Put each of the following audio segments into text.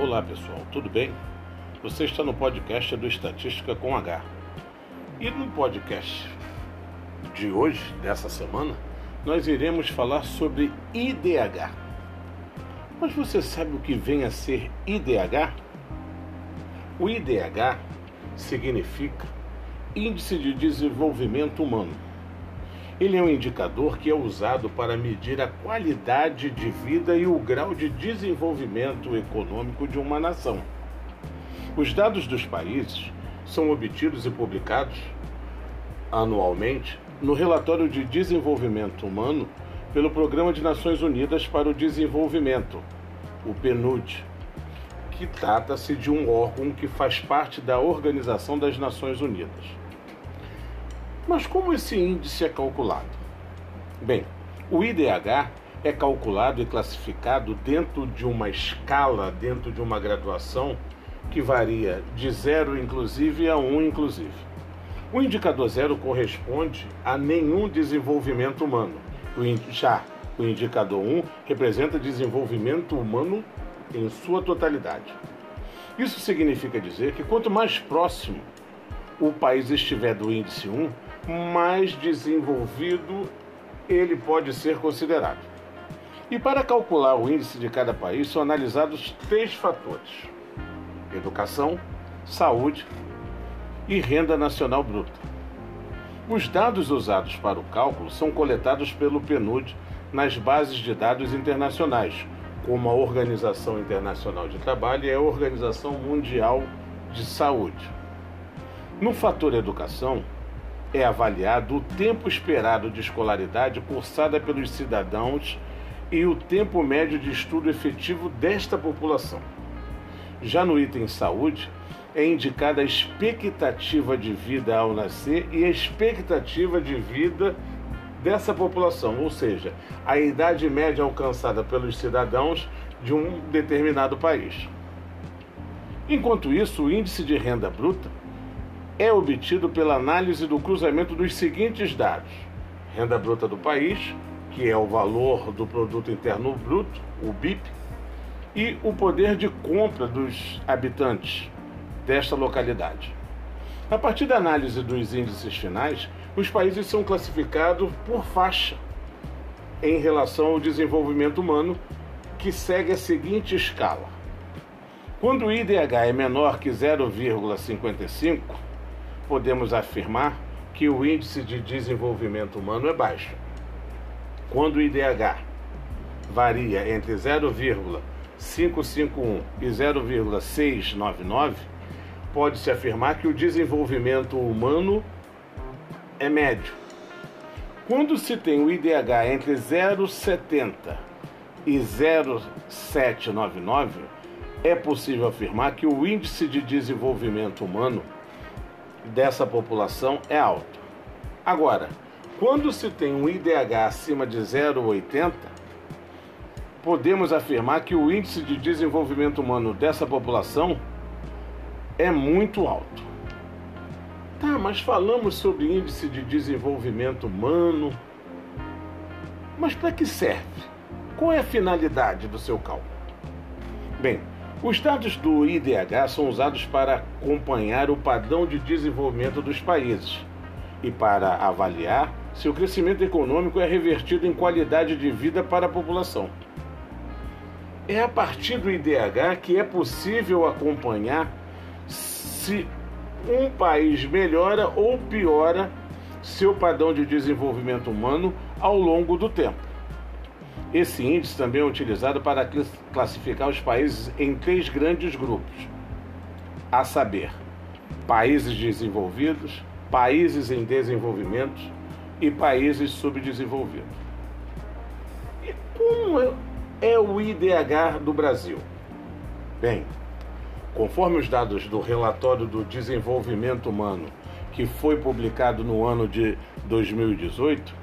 Olá pessoal, tudo bem? Você está no podcast do Estatística com H. E no podcast de hoje, dessa semana, nós iremos falar sobre IDH. Mas você sabe o que vem a ser IDH? O IDH significa Índice de Desenvolvimento Humano. Ele é um indicador que é usado para medir a qualidade de vida e o grau de desenvolvimento econômico de uma nação. Os dados dos países são obtidos e publicados anualmente no Relatório de Desenvolvimento Humano pelo Programa de Nações Unidas para o Desenvolvimento, o PNUD, que trata-se de um órgão que faz parte da Organização das Nações Unidas. Mas como esse índice é calculado? Bem, o IDH é calculado e classificado dentro de uma escala, dentro de uma graduação que varia de zero inclusive a um inclusive. O indicador zero corresponde a nenhum desenvolvimento humano. Já o indicador 1 representa desenvolvimento humano em sua totalidade. Isso significa dizer que quanto mais próximo o país estiver do índice 1, mais desenvolvido ele pode ser considerado. E para calcular o índice de cada país são analisados três fatores: educação, saúde e renda nacional bruta. Os dados usados para o cálculo são coletados pelo PNUD nas bases de dados internacionais, como a Organização Internacional de Trabalho e a Organização Mundial de Saúde. No fator educação, é avaliado o tempo esperado de escolaridade cursada pelos cidadãos e o tempo médio de estudo efetivo desta população. Já no item saúde, é indicada a expectativa de vida ao nascer e a expectativa de vida dessa população, ou seja, a idade média alcançada pelos cidadãos de um determinado país. Enquanto isso, o índice de renda bruta é obtido pela análise do cruzamento dos seguintes dados: renda bruta do país, que é o valor do produto interno bruto, o BIP, e o poder de compra dos habitantes desta localidade. A partir da análise dos índices finais, os países são classificados por faixa em relação ao desenvolvimento humano, que segue a seguinte escala. Quando o IDH é menor que 0,55, podemos afirmar que o índice de desenvolvimento humano é baixo. Quando o IDH varia entre 0,551 e 0,699, pode-se afirmar que o desenvolvimento humano é médio. Quando se tem o IDH entre 0,70 e 0,799, é possível afirmar que o índice de desenvolvimento humano dessa população é alto. Agora, quando se tem um IDH acima de 0,80, podemos afirmar que o índice de desenvolvimento humano dessa população é muito alto. Tá, mas falamos sobre índice de desenvolvimento humano. Mas para que serve? Qual é a finalidade do seu cálculo? Bem, os dados do IDH são usados para acompanhar o padrão de desenvolvimento dos países e para avaliar se o crescimento econômico é revertido em qualidade de vida para a população. É a partir do IDH que é possível acompanhar se um país melhora ou piora seu padrão de desenvolvimento humano ao longo do tempo. Esse índice também é utilizado para classificar os países em três grandes grupos, a saber, países desenvolvidos, países em desenvolvimento e países subdesenvolvidos. E como é o IDH do Brasil? Bem, conforme os dados do relatório do desenvolvimento humano que foi publicado no ano de 2018,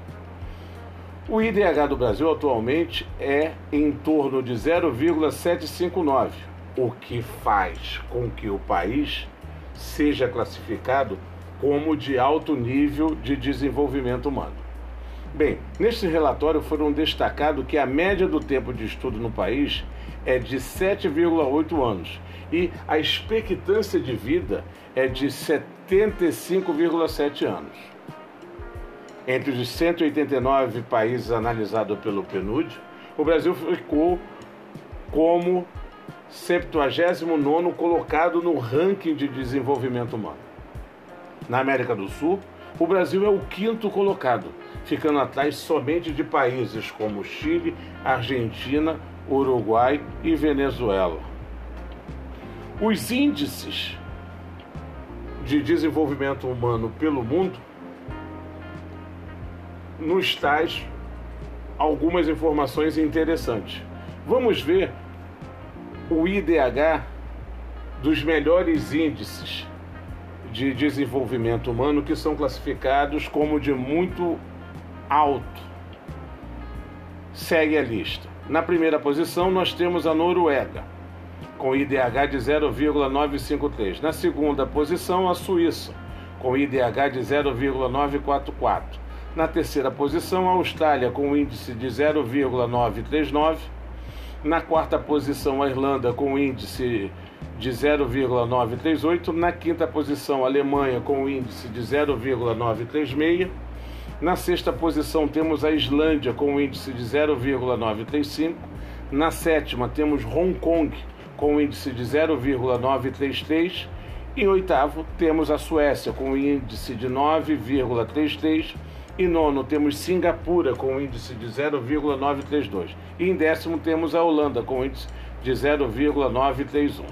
o IDH do Brasil atualmente é em torno de 0,759, o que faz com que o país seja classificado como de alto nível de desenvolvimento humano. Bem, neste relatório foram destacado que a média do tempo de estudo no país é de 7,8 anos e a expectância de vida é de 75,7 anos. Entre os 189 países analisados pelo PNUD, o Brasil ficou como 79 colocado no ranking de desenvolvimento humano. Na América do Sul, o Brasil é o quinto colocado, ficando atrás somente de países como Chile, Argentina, Uruguai e Venezuela. Os índices de desenvolvimento humano pelo mundo nos traz algumas informações interessantes. Vamos ver o IDH dos melhores índices de desenvolvimento humano que são classificados como de muito alto. Segue a lista. Na primeira posição, nós temos a Noruega, com IDH de 0,953. Na segunda posição, a Suíça, com IDH de 0,944. Na terceira posição, a Austrália, com índice de 0,939. Na quarta posição, a Irlanda, com índice de 0,938. Na quinta posição, a Alemanha, com índice de 0,936. Na sexta posição temos a Islândia com um índice de 0,935. Na sétima temos Hong Kong com um índice de 0,933. Em oitavo temos a Suécia com um índice de 9,33. Em nono temos Singapura com índice de 0,932. E em décimo temos a Holanda com índice de 0,931.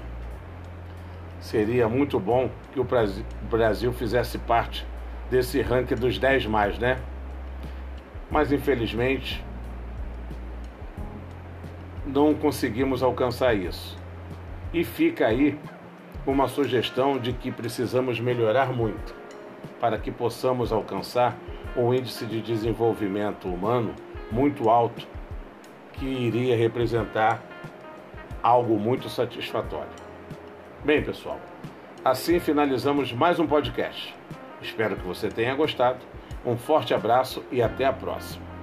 Seria muito bom que o Brasil fizesse parte desse ranking dos 10 mais, né? Mas infelizmente não conseguimos alcançar isso. E fica aí uma sugestão de que precisamos melhorar muito para que possamos alcançar um índice de desenvolvimento humano muito alto que iria representar algo muito satisfatório. Bem, pessoal, assim finalizamos mais um podcast. Espero que você tenha gostado. Um forte abraço e até a próxima.